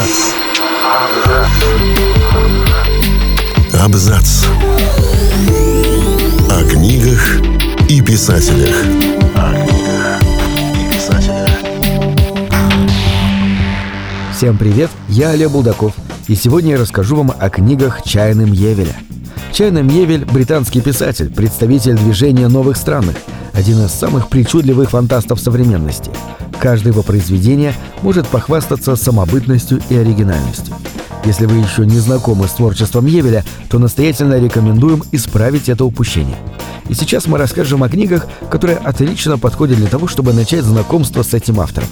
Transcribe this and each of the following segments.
Абзац. Абзац. О книгах и писателях. О книгах и писателях. Всем привет, я Олег Булдаков, и сегодня я расскажу вам о книгах Чайным Евеля. Чайным Евель – британский писатель, представитель движения новых странных, один из самых причудливых фантастов современности. Каждое его произведение может похвастаться самобытностью и оригинальностью. Если вы еще не знакомы с творчеством Евеля, то настоятельно рекомендуем исправить это упущение. И сейчас мы расскажем о книгах, которые отлично подходят для того, чтобы начать знакомство с этим автором.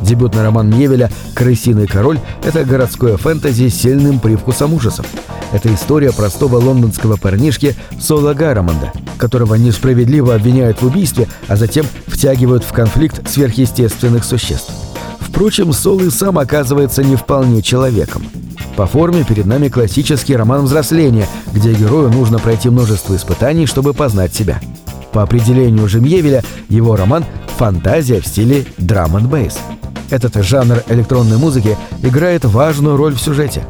Дебютный роман Мьевеля «Крысиный король» — это городское фэнтези с сильным привкусом ужасов. Это история простого лондонского парнишки Сола Гарамонда, которого несправедливо обвиняют в убийстве, а затем втягивают в конфликт сверхъестественных существ. Впрочем, Сол и сам оказывается не вполне человеком. По форме перед нами классический роман взросления, где герою нужно пройти множество испытаний, чтобы познать себя. По определению Жемьевеля, его роман – фантазия в стиле драм н бейс. Этот жанр электронной музыки играет важную роль в сюжете.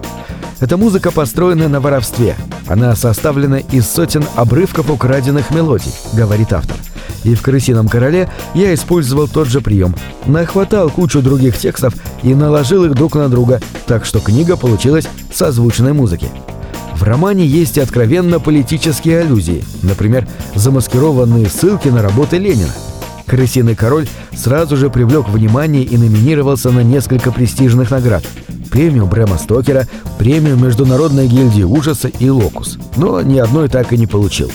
Эта музыка построена на воровстве. Она составлена из сотен обрывков украденных мелодий, говорит автор. И в «Крысином короле» я использовал тот же прием. Нахватал кучу других текстов и наложил их друг на друга, так что книга получилась созвучной музыки. В романе есть откровенно политические аллюзии, например, замаскированные ссылки на работы Ленина – «Крысиный король» сразу же привлек внимание и номинировался на несколько престижных наград. Премию Брэма Стокера, премию Международной гильдии ужаса и «Локус». Но ни одной так и не получил.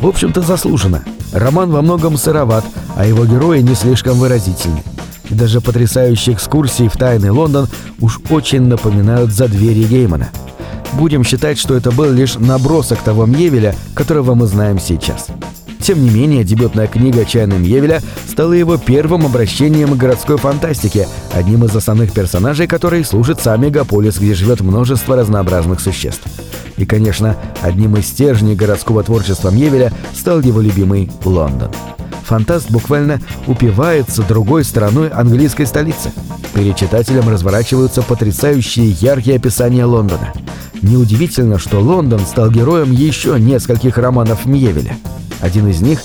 В общем-то, заслуженно. Роман во многом сыроват, а его герои не слишком выразительны. И даже потрясающие экскурсии в тайный Лондон уж очень напоминают за двери Геймана. Будем считать, что это был лишь набросок того Мьевеля, которого мы знаем сейчас. Тем не менее, дебютная книга Чайным Евеля стала его первым обращением к городской фантастике, одним из основных персонажей которой служит сам мегаполис, где живет множество разнообразных существ. И, конечно, одним из стержней городского творчества Мьевеля стал его любимый Лондон. Фантаст буквально упивается другой стороной английской столицы. Перед читателем разворачиваются потрясающие яркие описания Лондона. Неудивительно, что Лондон стал героем еще нескольких романов Мьевеля – один из них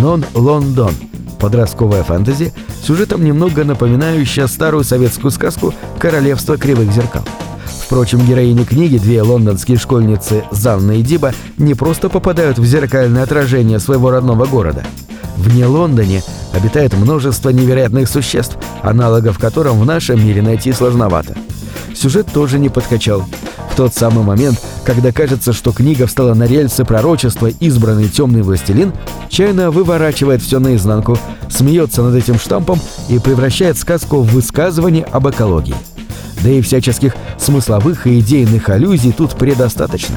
«Нон Лондон» — подростковая фэнтези, сюжетом немного напоминающая старую советскую сказку «Королевство кривых зеркал». Впрочем, героини книги, две лондонские школьницы Занна и Диба, не просто попадают в зеркальное отражение своего родного города. Вне Лондоне обитает множество невероятных существ, аналогов которым в нашем мире найти сложновато. Сюжет тоже не подкачал. Тот самый момент, когда кажется, что книга встала на рельсы пророчества «Избранный темный властелин», Чайна выворачивает все наизнанку, смеется над этим штампом и превращает сказку в высказывание об экологии. Да и всяческих смысловых и идейных аллюзий тут предостаточно.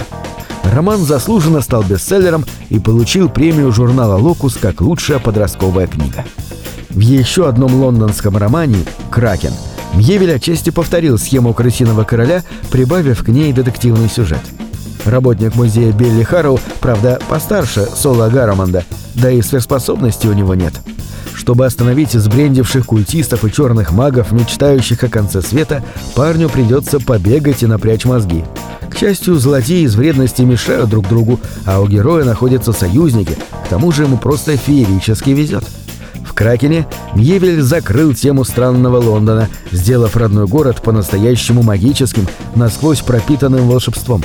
Роман заслуженно стал бестселлером и получил премию журнала «Локус» как лучшая подростковая книга. В еще одном лондонском романе «Кракен» Мьевель отчасти повторил схему «Крысиного короля», прибавив к ней детективный сюжет. Работник музея Билли Харроу, правда, постарше Соло Гарамонда, да и сверхспособностей у него нет. Чтобы остановить сбрендивших культистов и черных магов, мечтающих о конце света, парню придется побегать и напрячь мозги. К счастью, злодеи из вредности мешают друг другу, а у героя находятся союзники, к тому же ему просто феерически везет. Кракене Мьевель закрыл тему странного Лондона, сделав родной город по-настоящему магическим, насквозь пропитанным волшебством.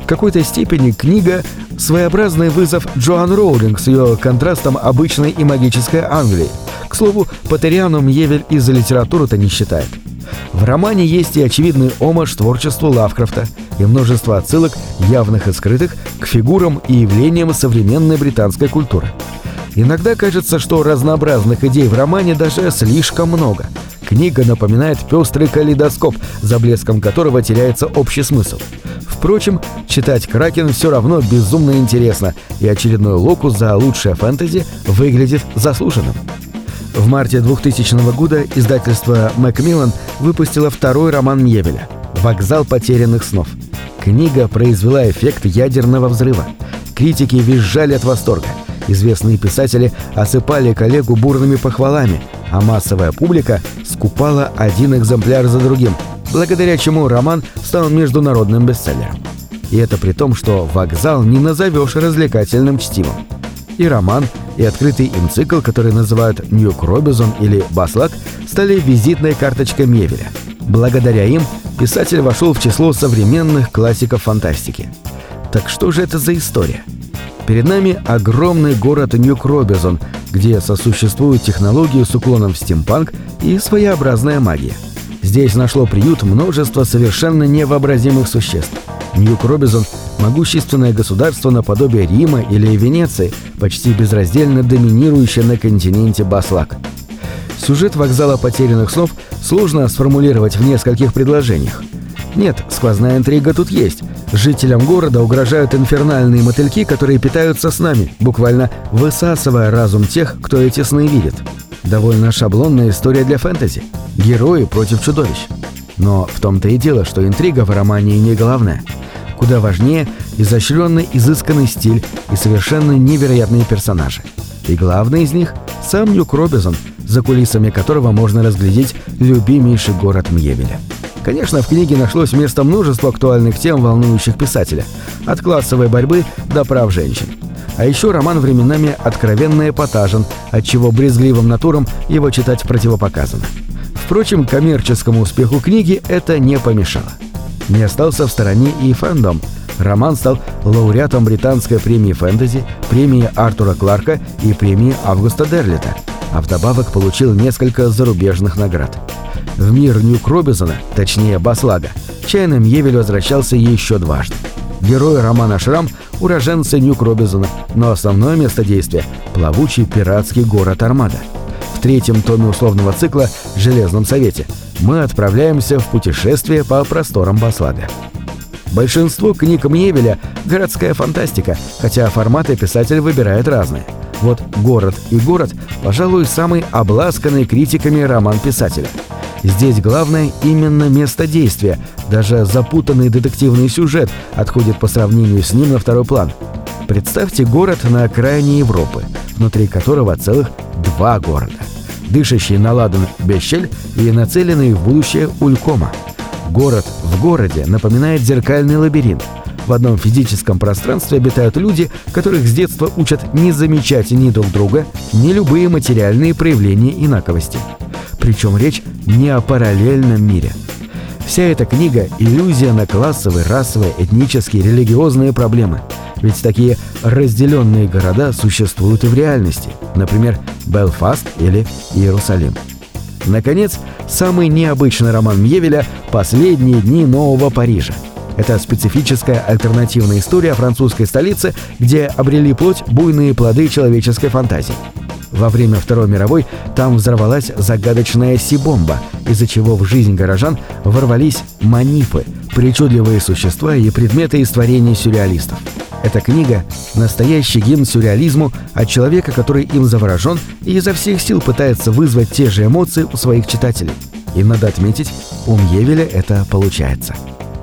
В какой-то степени книга – своеобразный вызов Джоан Роулинг с ее контрастом обычной и магической Англии. К слову, Патериану Мьевель из-за литературы-то не считает. В романе есть и очевидный омаж творчеству Лавкрафта, и множество отсылок, явных и скрытых, к фигурам и явлениям современной британской культуры – Иногда кажется, что разнообразных идей в романе даже слишком много. Книга напоминает пестрый калейдоскоп, за блеском которого теряется общий смысл. Впрочем, читать «Кракен» все равно безумно интересно, и очередной локус за лучшее фэнтези выглядит заслуженным. В марте 2000 года издательство «Макмиллан» выпустило второй роман Мьевеля «Вокзал потерянных снов». Книга произвела эффект ядерного взрыва. Критики визжали от восторга – Известные писатели осыпали коллегу бурными похвалами, а массовая публика скупала один экземпляр за другим. благодаря чему роман стал международным бестселлером. И это при том, что «Вокзал» не назовешь развлекательным чтивом. И роман, и открытый им цикл, который называют «Ньюк Робизон» или «Баслак», стали визитной карточкой Мевеля. Благодаря им писатель вошел в число современных классиков фантастики. Так что же это за история? Перед нами огромный город Ньюк-Робизон, где сосуществуют технологии с уклоном в стимпанк и своеобразная магия. Здесь нашло приют множество совершенно невообразимых существ. Ньюк-Робизон – могущественное государство наподобие Рима или Венеции, почти безраздельно доминирующее на континенте Баслак. Сюжет вокзала потерянных снов сложно сформулировать в нескольких предложениях. Нет, сквозная интрига тут есть. Жителям города угрожают инфернальные мотыльки, которые питаются с нами, буквально высасывая разум тех, кто эти сны видит. Довольно шаблонная история для фэнтези. Герои против чудовищ. Но в том-то и дело, что интрига в романе не главная. Куда важнее изощренный изысканный стиль и совершенно невероятные персонажи. И главный из них – сам Нюк Робизон, за кулисами которого можно разглядеть любимейший город Мьевеля. Конечно, в книге нашлось место множество актуальных тем, волнующих писателя. От классовой борьбы до прав женщин. А еще роман временами откровенно эпатажен, отчего брезгливым натурам его читать противопоказано. Впрочем, коммерческому успеху книги это не помешало. Не остался в стороне и фэндом. Роман стал лауреатом британской премии фэнтези, премии Артура Кларка и премии Августа Дерлита, а вдобавок получил несколько зарубежных наград. В мир Нюк Робинсона, точнее Баслага, чайным Евель возвращался еще дважды. Герой романа «Шрам» – уроженцы Нюк Робинсона, но основное место действия – плавучий пиратский город Армада. В третьем томе условного цикла «Железном совете» мы отправляемся в путешествие по просторам Баслага. Большинство книг Мьевеля – городская фантастика, хотя форматы писатель выбирает разные. Вот «Город и город» – пожалуй, самый обласканный критиками роман писателя – Здесь главное именно место действия. Даже запутанный детективный сюжет отходит по сравнению с ним на второй план. Представьте город на окраине Европы, внутри которого целых два города. Дышащий на ладан Бещель и нацеленный в будущее Улькома. Город в городе напоминает зеркальный лабиринт. В одном физическом пространстве обитают люди, которых с детства учат не замечать ни друг друга, ни любые материальные проявления инаковости. Причем речь не о параллельном мире. Вся эта книга – иллюзия на классовые, расовые, этнические, религиозные проблемы. Ведь такие разделенные города существуют и в реальности. Например, Белфаст или Иерусалим. Наконец, самый необычный роман Мьевеля «Последние дни Нового Парижа». Это специфическая альтернативная история французской столицы, где обрели плоть буйные плоды человеческой фантазии. Во время Второй мировой там взорвалась загадочная Си-бомба, из-за чего в жизнь горожан ворвались манипы, причудливые существа и предметы из творений сюрреалистов. Эта книга – настоящий гимн сюрреализму от человека, который им заворожен и изо всех сил пытается вызвать те же эмоции у своих читателей. И надо отметить, у Мьевеля это получается.